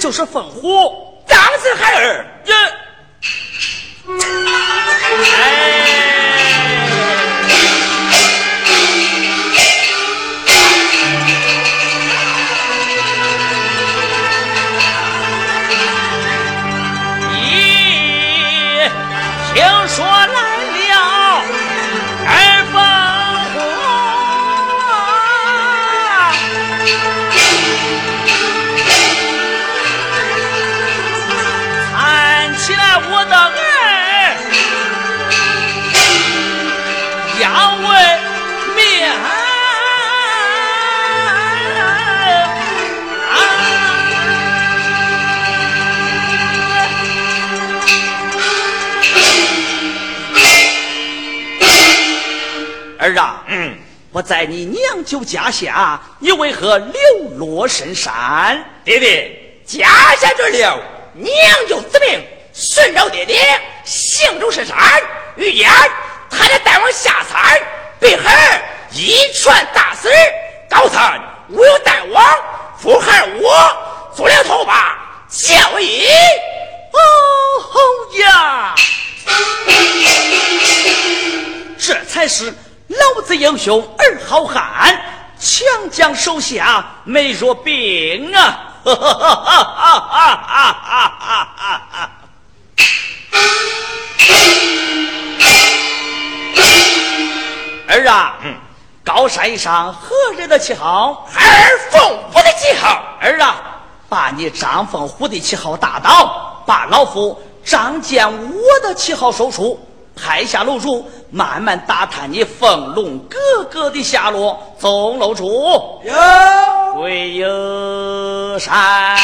就是凤虎，张氏孩儿。在你娘舅家下，你为何流落深山？爹爹，家下之流，娘舅之命，顺着爹爹，行走深山，遇见他的大王下山，北海一传大死，高参无有大王，福海我做了头把教义。哦呀，这才是老子英雄儿好汉，强将手下没弱兵啊！哈哈哈哈哈哈哈哈！儿啊，嗯，高山上何人的旗号？儿凤虎的旗号。儿啊，把你张凤虎的旗号打倒，把老夫张建武的旗号收出，派下楼主慢慢打探你凤龙哥哥的下落。总楼主，有，归有山。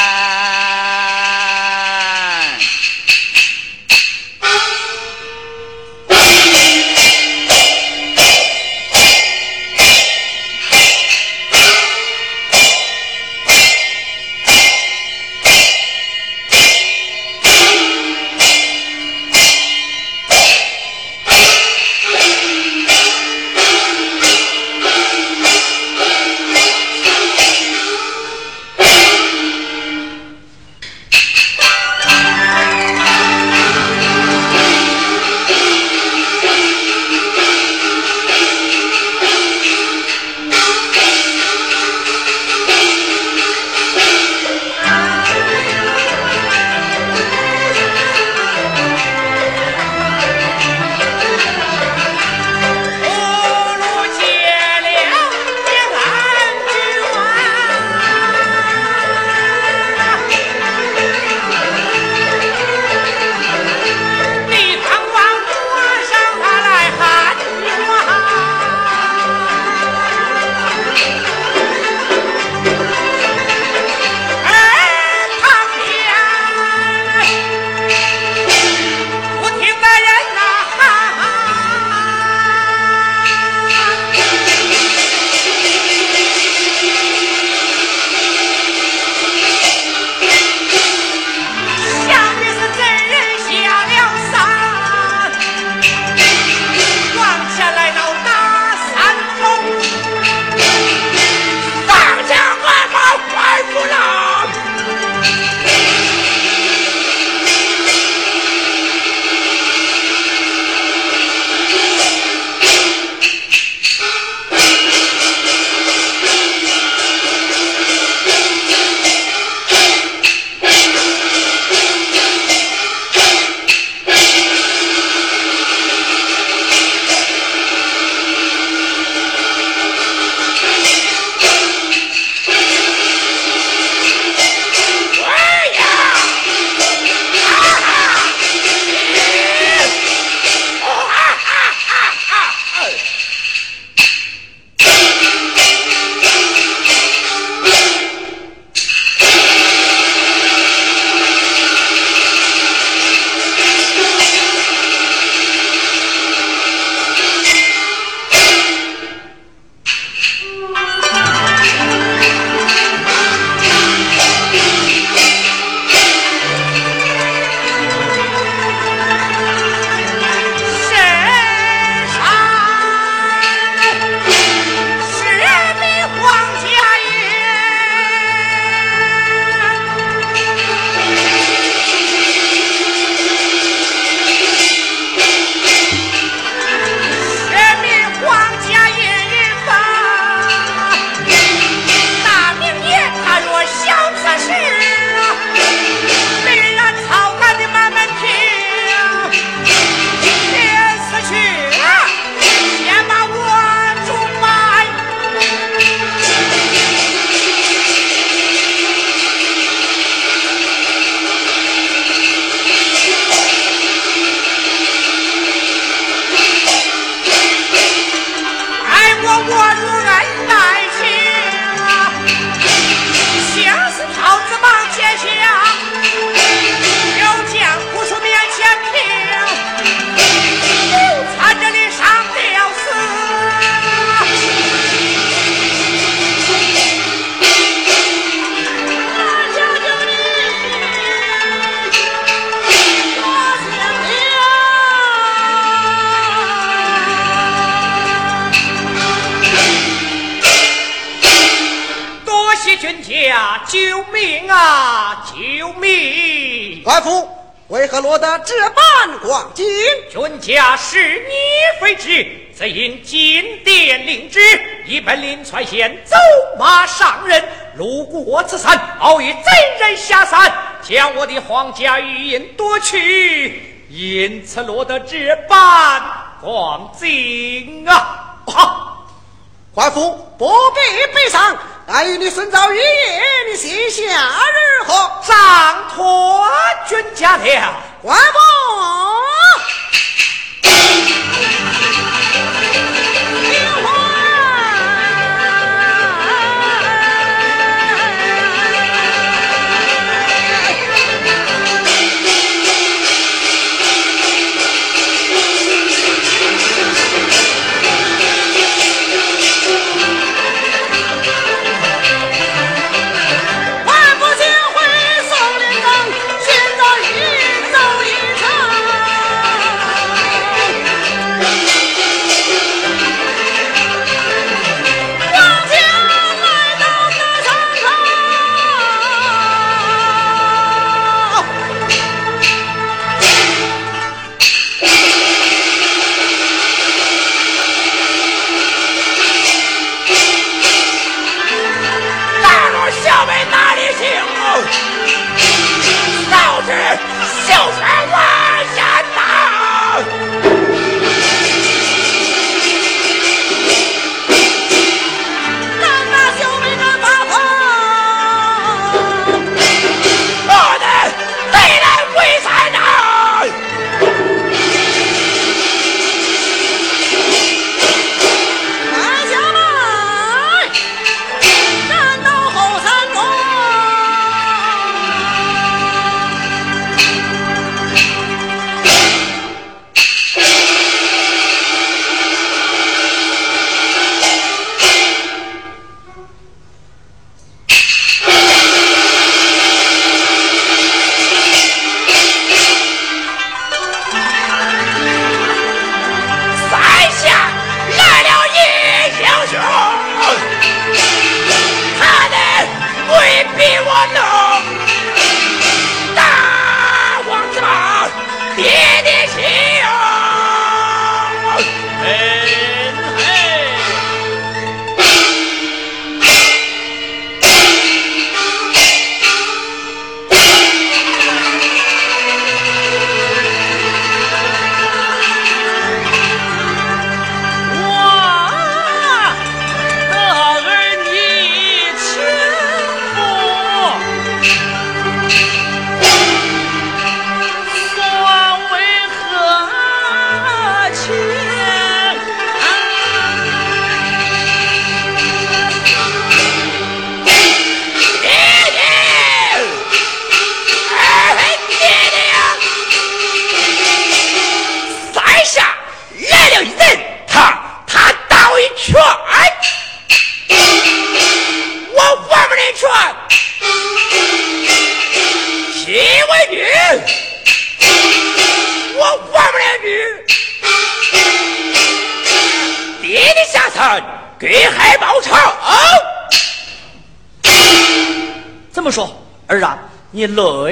为何落得这般光景？君家是你非之，则因金殿令旨，一本领传县走马上任，路过此山，偶遇贼人下山，将我的皇家玉印夺去，因此落得这般光景啊！官府不必悲伤，待与你孙昭玉，你心下如何？上托君家了，官府。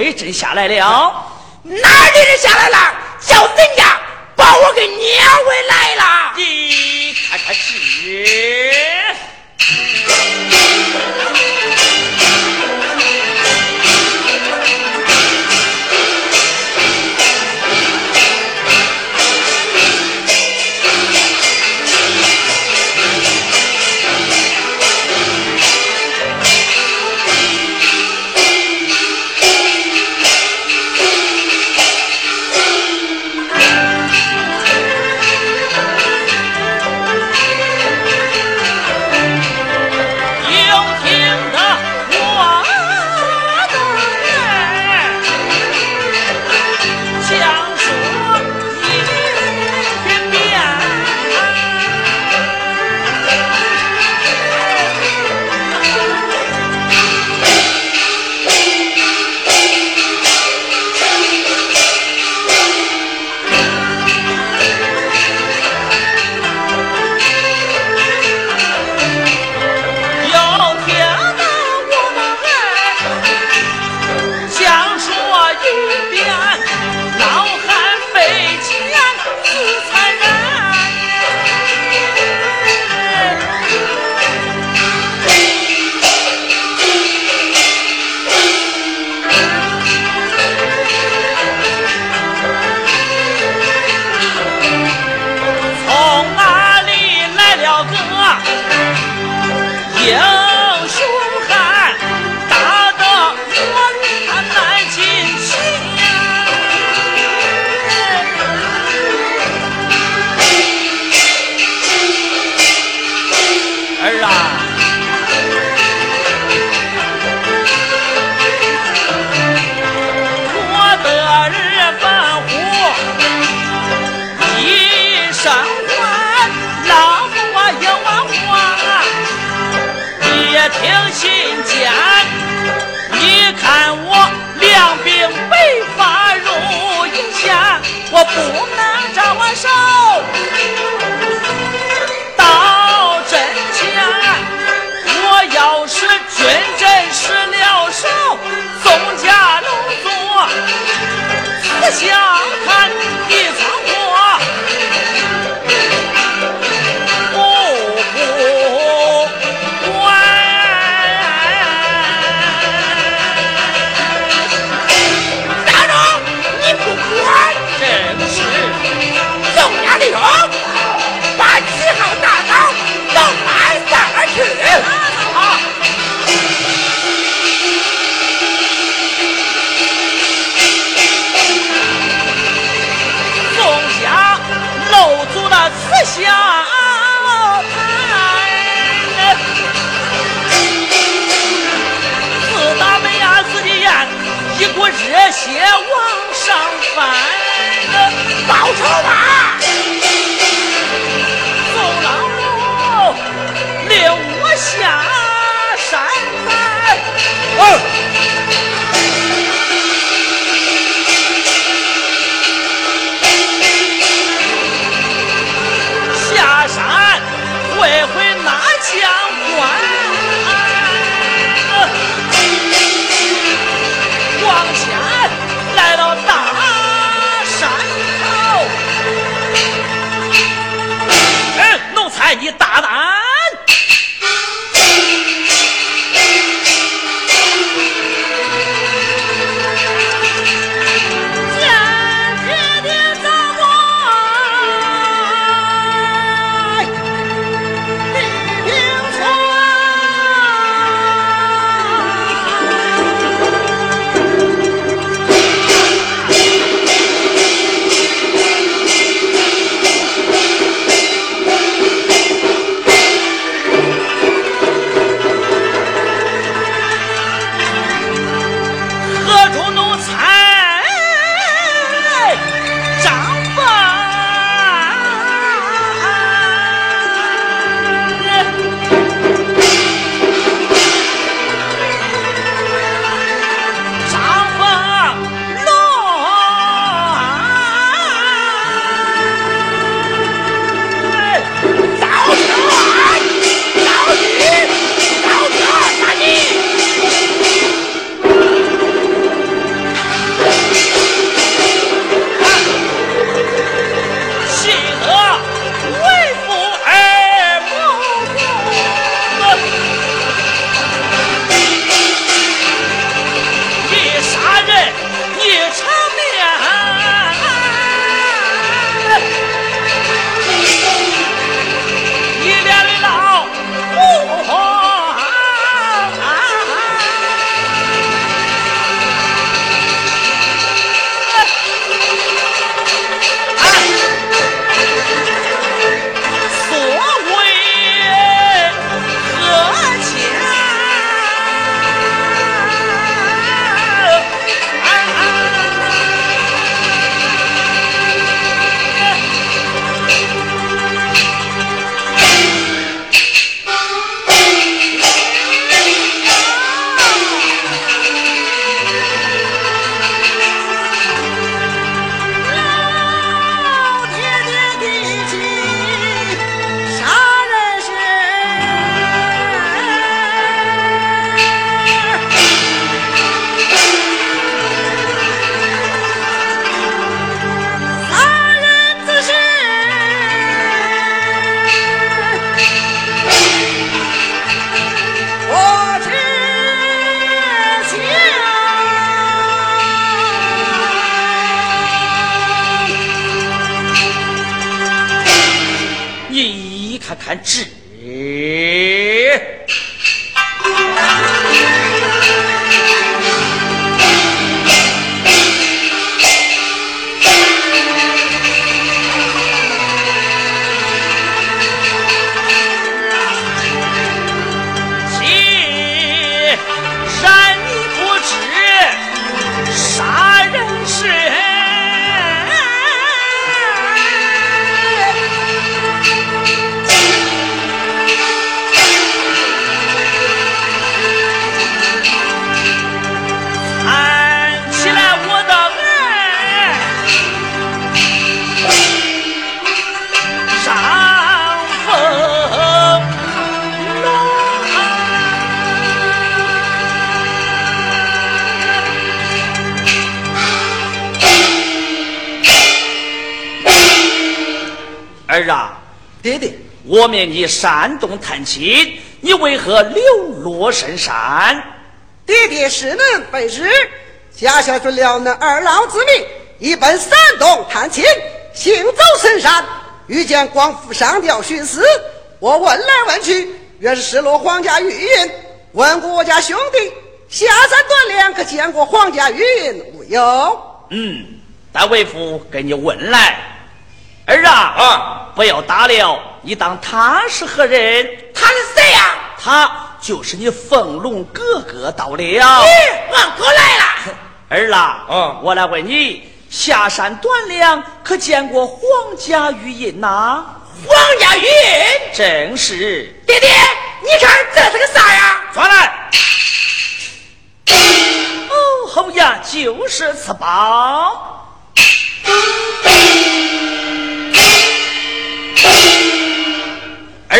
你真下来了？哪里人下来了？叫人家把我给撵回来了。你看看是。不能扎我手到阵前我要使军阵失了手宋家龙族不想他 Oh my! 爹爹，我命你山东探亲，你为何流落深山？爹爹是能备知，家下准了那二老之命，一奔山东探亲，行走深山，遇见广府上吊寻死。我问来问去，原是失落皇家玉印。问过我家兄弟，下山锻炼，可见过皇家玉印无有？嗯，但为父给你问来。儿啊啊！不要打了，你当他是何人？他是谁呀？他就是你凤龙哥哥到了。咦，俺哥来了。儿啊，嗯，我来问你，下山断粮可见过皇家玉印呐？皇家玉印？正是。爹爹，你看这是个啥呀？抓来。哦，侯爷就是此宝。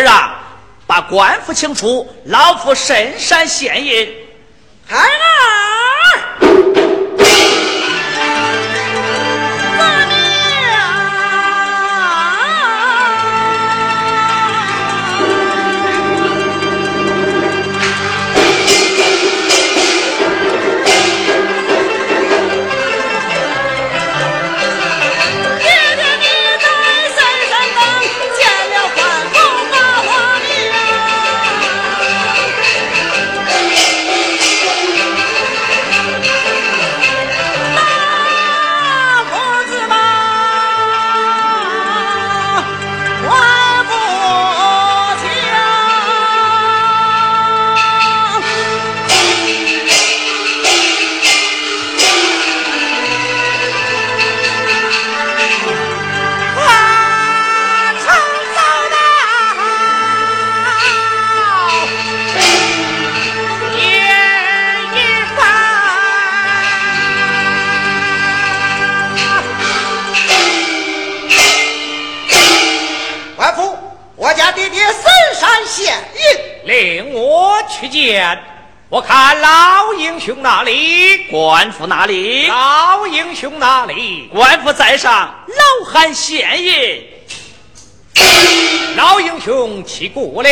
儿啊，把官府请出，老夫深山现印。孩儿。雄哪里，官府哪里，老英雄哪里，官府在上，老汉献印。老英雄起过了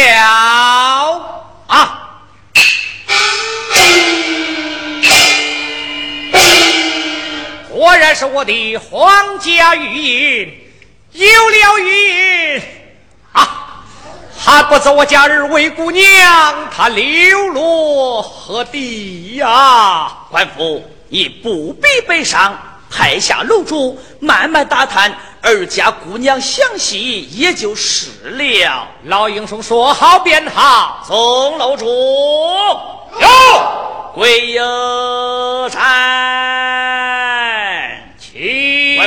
啊！果然是我的皇家御印，有了御印啊！还不走我家儿为姑娘，她流落何地呀？官府，你不必悲伤，派下楼主慢慢打探二家姑娘详细，也就是了。老英雄说好便好，送楼主有归有山，起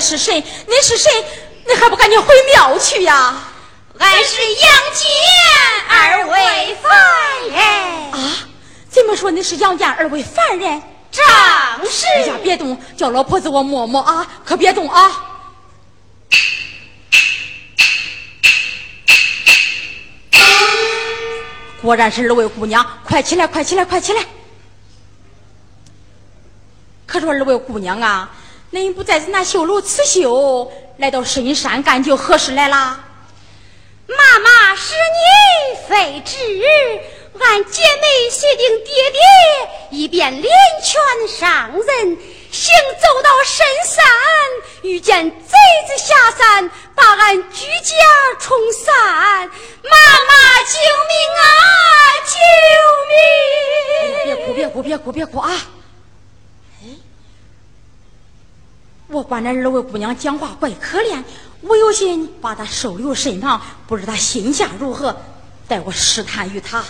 你是谁，你是谁，你还不赶紧回庙去呀？俺是杨戬二位凡人。啊？怎么说你是杨戬二位凡人？正是。哎呀，别动，叫老婆子我摸摸啊，可别动啊。果然是二位姑娘，快起来，快起来，快起来！可说二位姑娘啊，恁不在这那绣楼刺绣，来到深山干就何事来啦？妈妈是你非知，俺姐妹协定爹爹，以便连拳上人。行走到深山，遇见贼子下山，把俺居家冲散。妈妈救命啊！救命！别哭，别哭，别哭，别哭啊！哎，我管这二位姑娘讲话怪可怜，我有心把她收留身旁，不知她心下如何，待我试探于她。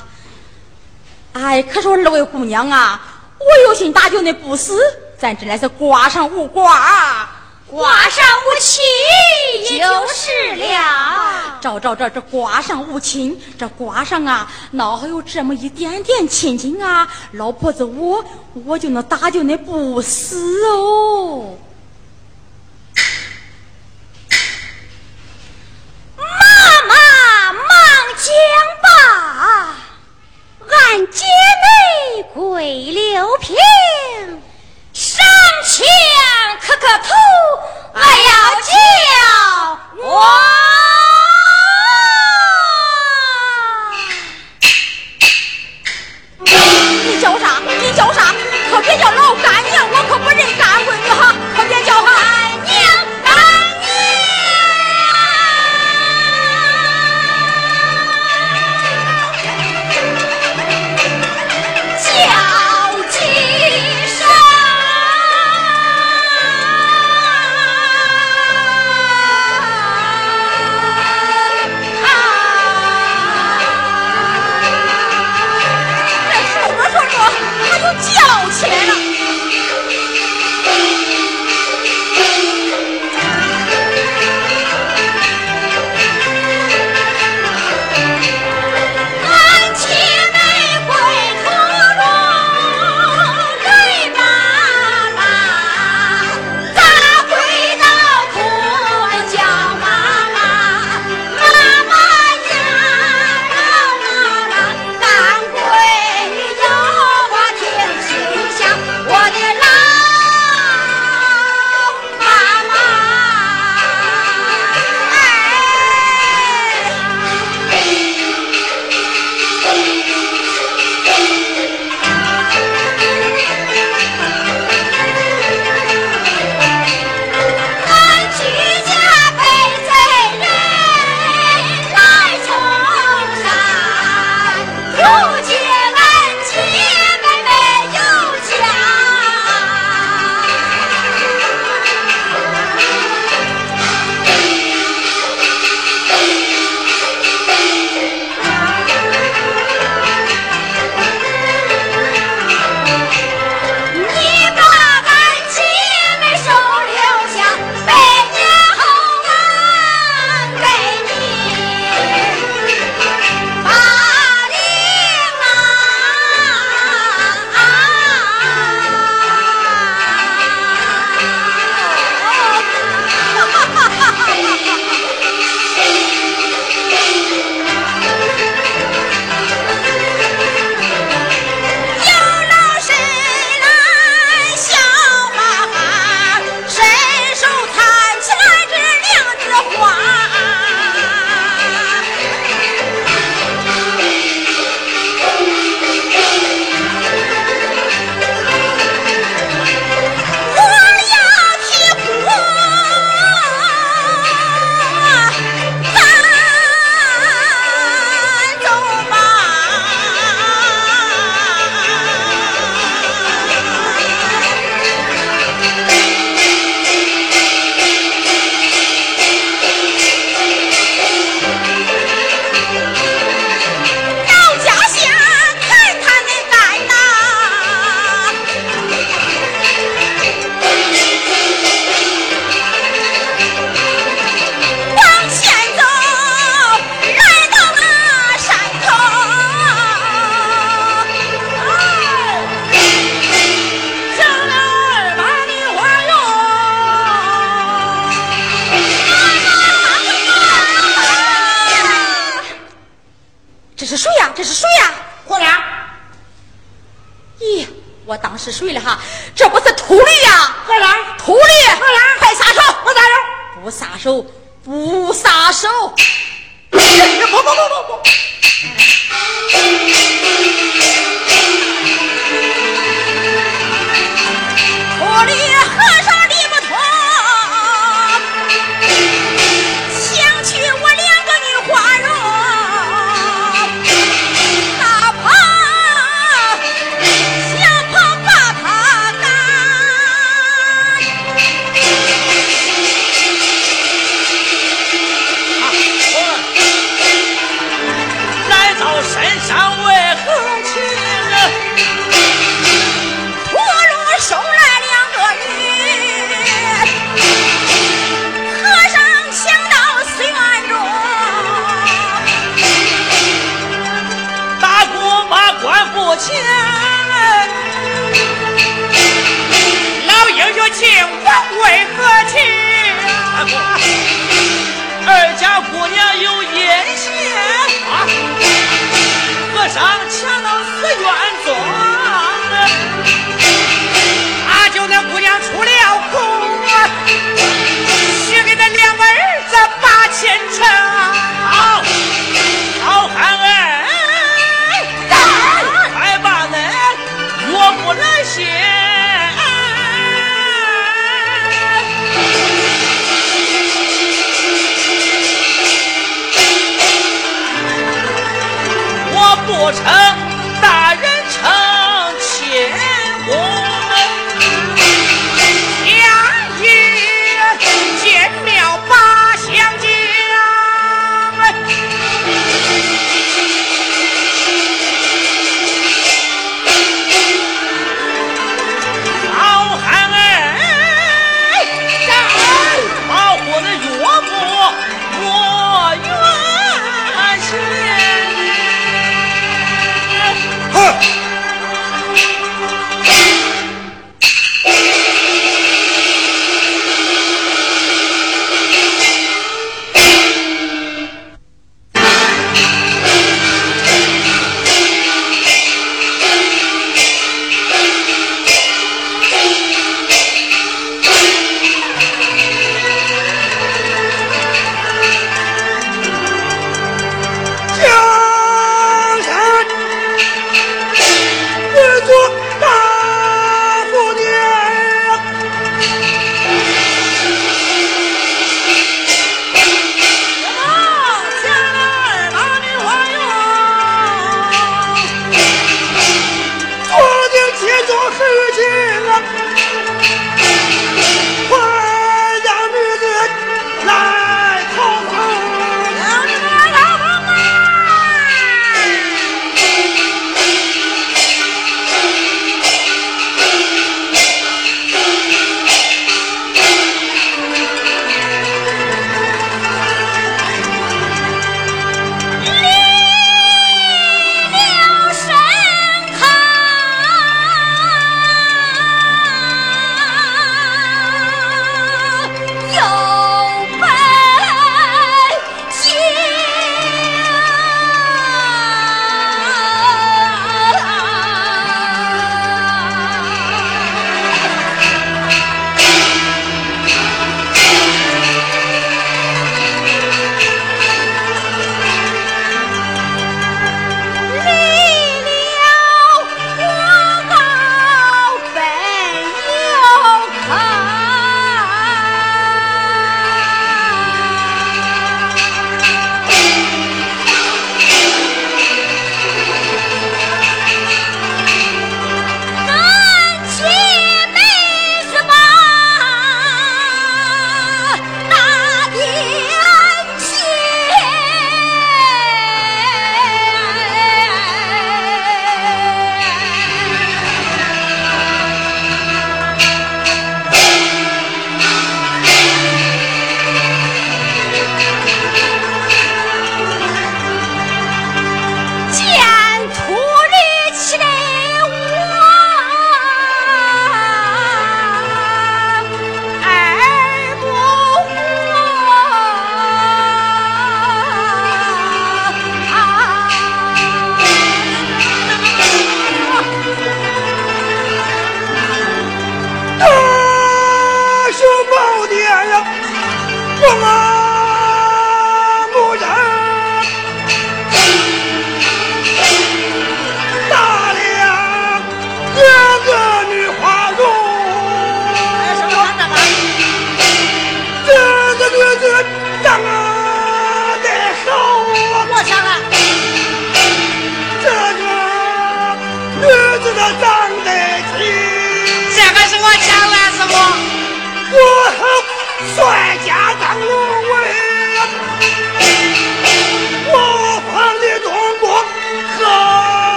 哎，可是我二位姑娘啊，我有心搭救那不死。咱这乃是挂上无挂，挂上无亲就是了。照照这这挂上无亲，这挂上啊，哪还有这么一点点亲情啊？老婆子，我我就能打救那不死哦。妈妈忙讲罢，俺姐妹跪六平。上前磕磕头，俺要叫我。